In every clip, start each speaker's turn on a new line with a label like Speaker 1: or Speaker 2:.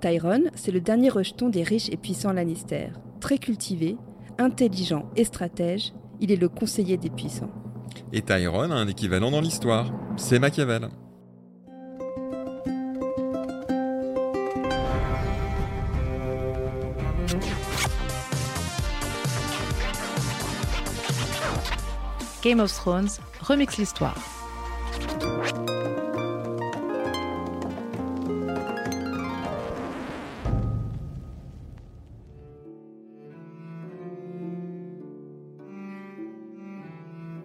Speaker 1: Tyrone, c'est le dernier rejeton des riches et puissants Lannister. Très cultivé, intelligent et stratège, il est le conseiller des puissants.
Speaker 2: Et Tyrone a un équivalent dans l'histoire, c'est Machiavel.
Speaker 3: Game of Thrones remix l'histoire.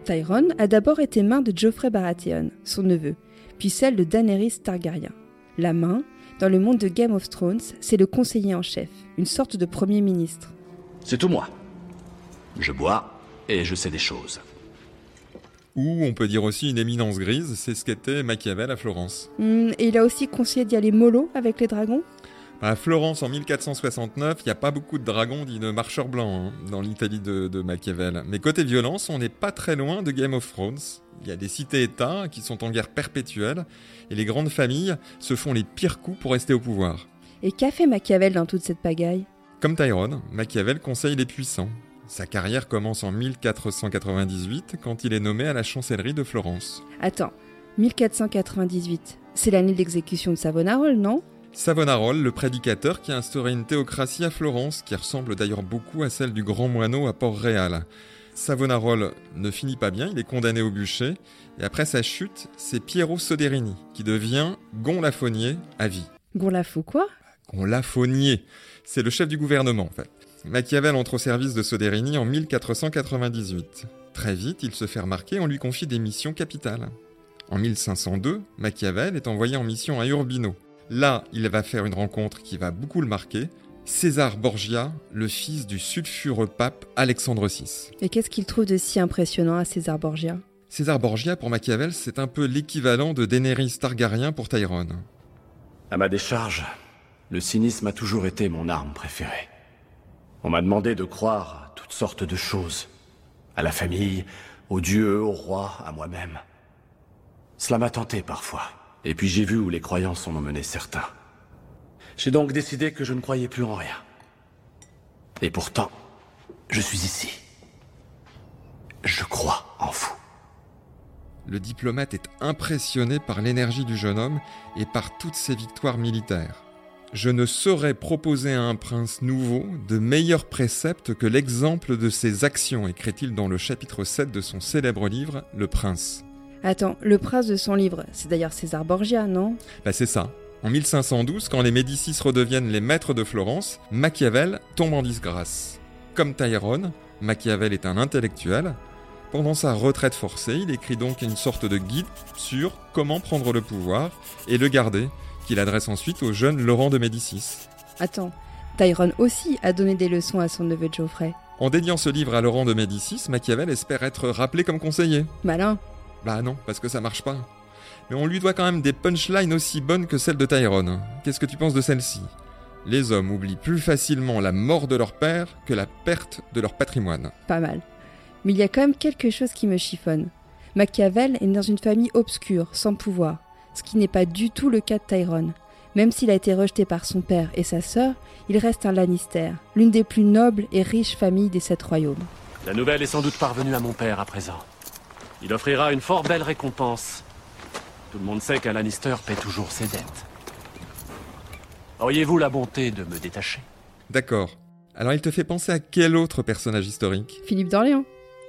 Speaker 1: Tyrone a d'abord été main de Geoffrey Baratheon, son neveu, puis celle de Daenerys Targaryen. La main, dans le monde de Game of Thrones, c'est le conseiller en chef, une sorte de premier ministre.
Speaker 4: C'est tout moi. Je bois et je sais des choses.
Speaker 2: Ou on peut dire aussi une éminence grise, c'est ce qu'était Machiavel à Florence.
Speaker 1: Hmm, et il a aussi conseillé d'y aller mollo avec les dragons
Speaker 2: À Florence en 1469, il n'y a pas beaucoup de dragons dits de marcheurs blancs hein, dans l'Italie de, de Machiavel. Mais côté violence, on n'est pas très loin de Game of Thrones. Il y a des cités-États qui sont en guerre perpétuelle et les grandes familles se font les pires coups pour rester au pouvoir.
Speaker 1: Et qu'a fait Machiavel dans toute cette pagaille?
Speaker 2: Comme Tyrone, Machiavel conseille les puissants. Sa carrière commence en 1498 quand il est nommé à la chancellerie de Florence.
Speaker 1: Attends, 1498, c'est l'année d'exécution de Savonarola, non?
Speaker 2: Savonarola, le prédicateur qui a instauré une théocratie à Florence, qui ressemble d'ailleurs beaucoup à celle du grand moineau à Port-Réal. Savonarola ne finit pas bien, il est condamné au bûcher, et après sa chute, c'est Piero Soderini qui devient Gonlafonnier à vie.
Speaker 1: Gonlafou quoi?
Speaker 2: Gonlafonnier, c'est le chef du gouvernement en fait. Machiavel entre au service de Soderini en 1498. Très vite, il se fait remarquer, on lui confie des missions capitales. En 1502, Machiavel est envoyé en mission à Urbino. Là, il va faire une rencontre qui va beaucoup le marquer. César Borgia, le fils du sulfureux pape Alexandre VI.
Speaker 1: Et qu'est-ce qu'il trouve de si impressionnant à César Borgia?
Speaker 2: César Borgia, pour Machiavel, c'est un peu l'équivalent de Daenerys Targaryen pour Tyrone.
Speaker 4: À ma décharge, le cynisme a toujours été mon arme préférée. On m'a demandé de croire à toutes sortes de choses. À la famille, aux dieux, au roi, à moi-même. Cela m'a tenté parfois. Et puis j'ai vu où les croyances en ont mené certains. J'ai donc décidé que je ne croyais plus en rien. Et pourtant, je suis ici. Je crois en vous.
Speaker 2: Le diplomate est impressionné par l'énergie du jeune homme et par toutes ses victoires militaires. Je ne saurais proposer à un prince nouveau de meilleurs préceptes que l'exemple de ses actions, écrit-il dans le chapitre 7 de son célèbre livre, Le Prince.
Speaker 1: Attends, le prince de son livre, c'est d'ailleurs César Borgia, non?
Speaker 2: Bah c'est ça. En 1512, quand les Médicis redeviennent les maîtres de Florence, Machiavel tombe en disgrâce. Comme Tyrone, Machiavel est un intellectuel. Pendant sa retraite forcée, il écrit donc une sorte de guide sur comment prendre le pouvoir et le garder, qu'il adresse ensuite au jeune Laurent de Médicis.
Speaker 1: Attends, Tyrone aussi a donné des leçons à son neveu Geoffrey.
Speaker 2: En dédiant ce livre à Laurent de Médicis, Machiavel espère être rappelé comme conseiller.
Speaker 1: Malin.
Speaker 2: Bah non, parce que ça marche pas. Mais on lui doit quand même des punchlines aussi bonnes que celles de Tyrone. Qu'est-ce que tu penses de celle-ci? Les hommes oublient plus facilement la mort de leur père que la perte de leur patrimoine.
Speaker 1: Pas mal. Mais il y a quand même quelque chose qui me chiffonne. Machiavel est né dans une famille obscure, sans pouvoir, ce qui n'est pas du tout le cas de Tyrone. Même s'il a été rejeté par son père et sa sœur, il reste un Lannister, l'une des plus nobles et riches familles des sept royaumes.
Speaker 4: La nouvelle est sans doute parvenue à mon père à présent. Il offrira une fort belle récompense. Tout le monde sait qu'un Lannister paie toujours ses dettes. Auriez-vous la bonté de me détacher?
Speaker 2: D'accord. Alors il te fait penser à quel autre personnage historique?
Speaker 1: Philippe d'Orléans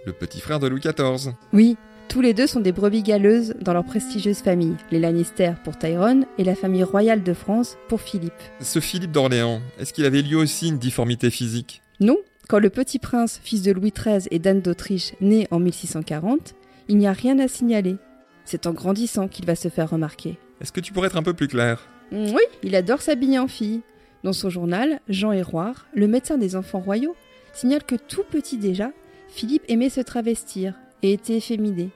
Speaker 2: Le petit frère de Louis XIV.
Speaker 1: Oui, tous les deux sont des brebis galeuses dans leur prestigieuse famille, les Lannister pour Tyrone et la famille royale de France pour Philippe.
Speaker 2: Ce Philippe d'Orléans, est-ce qu'il avait lui aussi une difformité physique?
Speaker 1: Non, quand le petit prince, fils de Louis XIII et d'Anne d'Autriche, naît en 1640, il n'y a rien à signaler. C'est en grandissant qu'il va se faire remarquer.
Speaker 2: Est-ce que tu pourrais être un peu plus clair?
Speaker 1: Oui, il adore s'habiller en fille. Dans son journal, Jean Héroard, le médecin des enfants royaux, signale que tout petit déjà, Philippe aimait se travestir et était efféminé.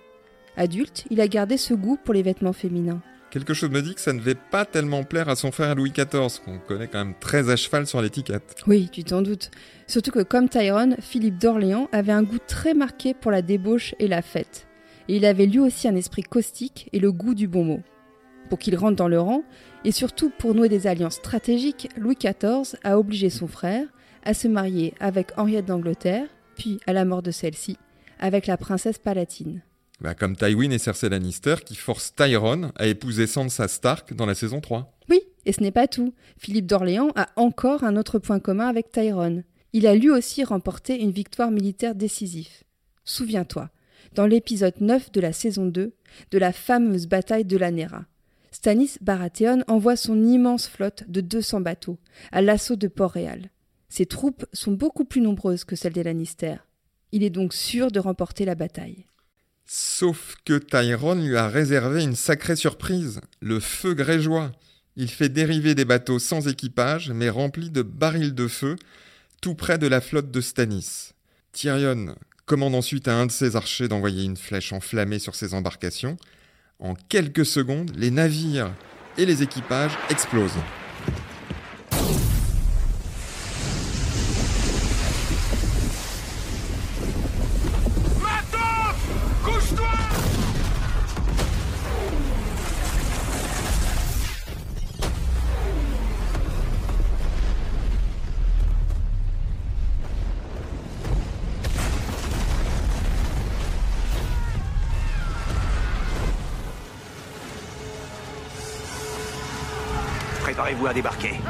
Speaker 1: Adulte, il a gardé ce goût pour les vêtements féminins.
Speaker 2: Quelque chose me dit que ça ne devait pas tellement plaire à son frère Louis XIV, qu'on connaît quand même très à cheval sur l'étiquette.
Speaker 1: Oui, tu t'en doutes. Surtout que comme Tyrone, Philippe d'Orléans avait un goût très marqué pour la débauche et la fête. Et il avait lui aussi un esprit caustique et le goût du bon mot. Pour qu'il rentre dans le rang, et surtout pour nouer des alliances stratégiques, Louis XIV a obligé son frère à se marier avec Henriette d'Angleterre, puis, à la mort de celle-ci, avec la princesse Palatine.
Speaker 2: Bah, comme Tywin et Cersei Lannister qui forcent Tyrone à épouser Sansa Stark dans la saison 3.
Speaker 1: Oui, et ce n'est pas tout. Philippe d'Orléans a encore un autre point commun avec Tyrone. Il a lui aussi remporté une victoire militaire décisive. Souviens-toi, dans l'épisode 9 de la saison 2, de la fameuse bataille de la Nera. Stannis Baratheon envoie son immense flotte de 200 bateaux à l'assaut de Port-Réal. Ses troupes sont beaucoup plus nombreuses que celles des Lannister. Il est donc sûr de remporter la bataille.
Speaker 2: Sauf que Tyrone lui a réservé une sacrée surprise, le feu grégeois. Il fait dériver des bateaux sans équipage, mais remplis de barils de feu, tout près de la flotte de Stannis. Tyrion commande ensuite à un de ses archers d'envoyer une flèche enflammée sur ses embarcations. En quelques secondes, les navires et les équipages explosent.
Speaker 5: Préparez-vous à débarquer.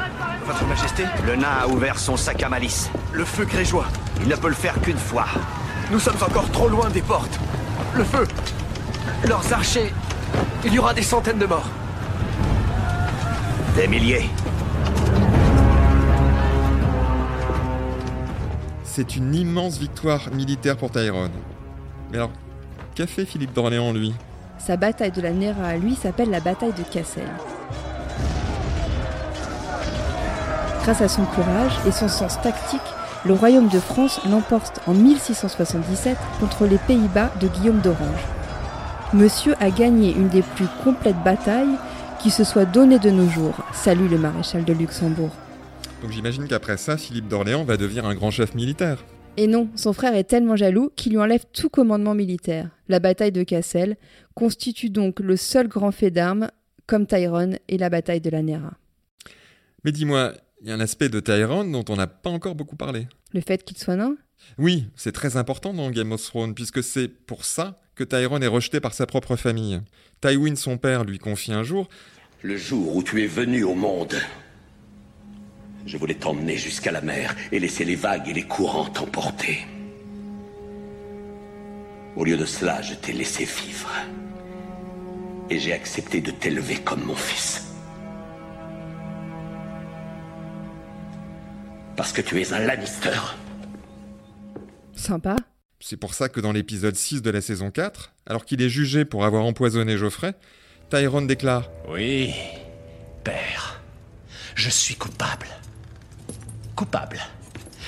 Speaker 5: Votre Majesté Le nain a ouvert son sac à malice. Le feu grégeois. Il ne peut le faire qu'une fois.
Speaker 6: Nous sommes encore trop loin des portes. Le feu Leurs archers Il y aura des centaines de morts.
Speaker 5: Des milliers.
Speaker 2: C'est une immense victoire militaire pour Tyrone. Mais alors, qu'a fait Philippe d'Orléans, lui?
Speaker 1: Sa bataille de la Nera à lui s'appelle la bataille de Cassel. Grâce à son courage et son sens tactique, le royaume de France l'emporte en 1677 contre les Pays-Bas de Guillaume d'Orange. Monsieur a gagné une des plus complètes batailles qui se soit donnée de nos jours, salue le maréchal de Luxembourg.
Speaker 2: Donc j'imagine qu'après ça, Philippe d'Orléans va devenir un grand chef militaire.
Speaker 1: Et non, son frère est tellement jaloux qu'il lui enlève tout commandement militaire. La bataille de Cassel constitue donc le seul grand fait d'armes, comme Tyrone et la bataille de la Nera.
Speaker 2: Mais dis-moi, il y a un aspect de Tyrone dont on n'a pas encore beaucoup parlé.
Speaker 1: Le fait qu'il soit nain?
Speaker 2: Oui, c'est très important dans Game of Thrones, puisque c'est pour ça que Tyrone est rejeté par sa propre famille. Tywin, son père, lui confie un jour
Speaker 7: Le jour où tu es venu au monde, je voulais t'emmener jusqu'à la mer et laisser les vagues et les courants t'emporter. Au lieu de cela, je t'ai laissé vivre. Et j'ai accepté de t'élever comme mon fils. Parce que tu es un Lannister.
Speaker 1: Sympa.
Speaker 2: C'est pour ça que dans l'épisode 6 de la saison 4, alors qu'il est jugé pour avoir empoisonné Geoffrey, Tyrone déclare
Speaker 8: Oui, père, je suis coupable. Coupable.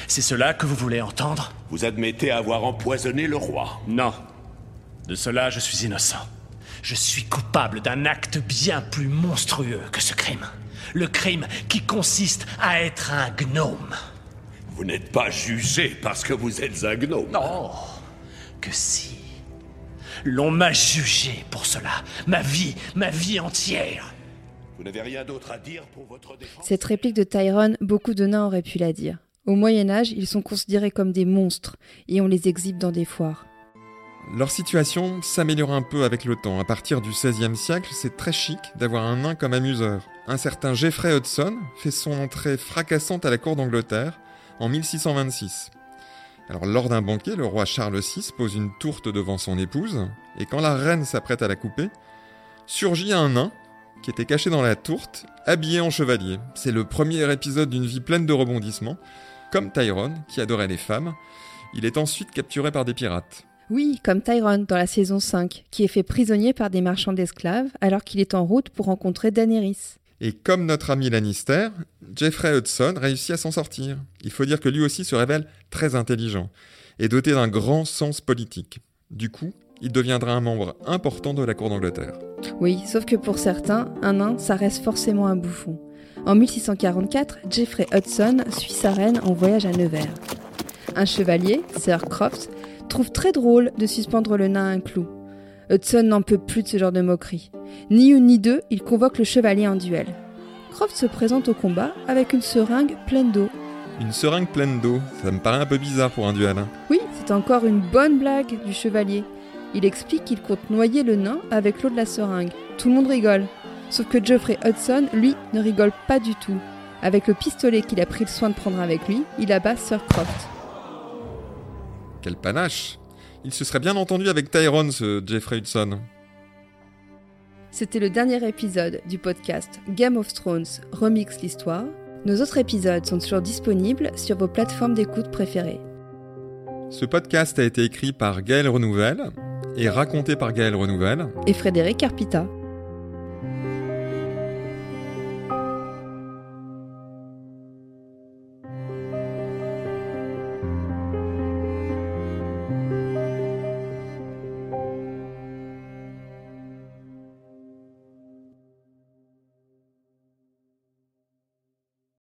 Speaker 8: C'est cela que vous voulez entendre?
Speaker 7: Vous admettez avoir empoisonné le roi.
Speaker 8: Non. De cela, je suis innocent. Je suis coupable d'un acte bien plus monstrueux que ce crime. Le crime qui consiste à être un gnome.
Speaker 7: Vous n'êtes pas jugé parce que vous êtes un gnome.
Speaker 8: Non, que si. L'on m'a jugé pour cela. Ma vie, ma vie entière.
Speaker 7: Vous n'avez rien d'autre à dire pour votre défense?
Speaker 1: Cette réplique de Tyrone, beaucoup de nains auraient pu la dire. Au Moyen Âge, ils sont considérés comme des monstres et on les exhibe dans des foires.
Speaker 2: Leur situation s'améliore un peu avec le temps. À partir du XVIe siècle, c'est très chic d'avoir un nain comme amuseur. Un certain Geoffrey Hudson fait son entrée fracassante à la cour d'Angleterre en 1626. Alors lors d'un banquet, le roi Charles VI pose une tourte devant son épouse, et quand la reine s'apprête à la couper, surgit un nain qui était caché dans la tourte, habillé en chevalier. C'est le premier épisode d'une vie pleine de rebondissements. Comme Tyrone, qui adorait les femmes, il est ensuite capturé par des pirates.
Speaker 1: Oui, comme Tyrone dans la saison 5, qui est fait prisonnier par des marchands d'esclaves alors qu'il est en route pour rencontrer Daenerys.
Speaker 2: Et comme notre ami Lannister, Jeffrey Hudson réussit à s'en sortir. Il faut dire que lui aussi se révèle très intelligent et doté d'un grand sens politique. Du coup, il deviendra un membre important de la cour d'Angleterre.
Speaker 1: Oui, sauf que pour certains, un nain, ça reste forcément un bouffon. En 1644, Jeffrey Hudson suit sa reine en voyage à Nevers. Un chevalier, Sir Crofts, trouve très drôle de suspendre le nain à un clou. Hudson n'en peut plus de ce genre de moquerie. Ni une ni deux, il convoque le chevalier en duel. Croft se présente au combat avec une seringue pleine d'eau.
Speaker 2: Une seringue pleine d'eau, ça me paraît un peu bizarre pour un duel. hein.
Speaker 1: Oui, c'est encore une bonne blague du chevalier. Il explique qu'il compte noyer le nain avec l'eau de la seringue. Tout le monde rigole. Sauf que Geoffrey Hudson, lui, ne rigole pas du tout. Avec le pistolet qu'il a pris le soin de prendre avec lui, il abat Sir Croft.
Speaker 2: Quel panache Il se serait bien entendu avec Tyrone, ce Jeffrey Hudson.
Speaker 1: C'était le dernier épisode du podcast Game of Thrones Remix l'histoire. Nos autres épisodes sont toujours disponibles sur vos plateformes d'écoute préférées.
Speaker 2: Ce podcast a été écrit par Gaël Renouvelle et raconté par Gaël Renouvelle.
Speaker 1: Et Frédéric Carpita.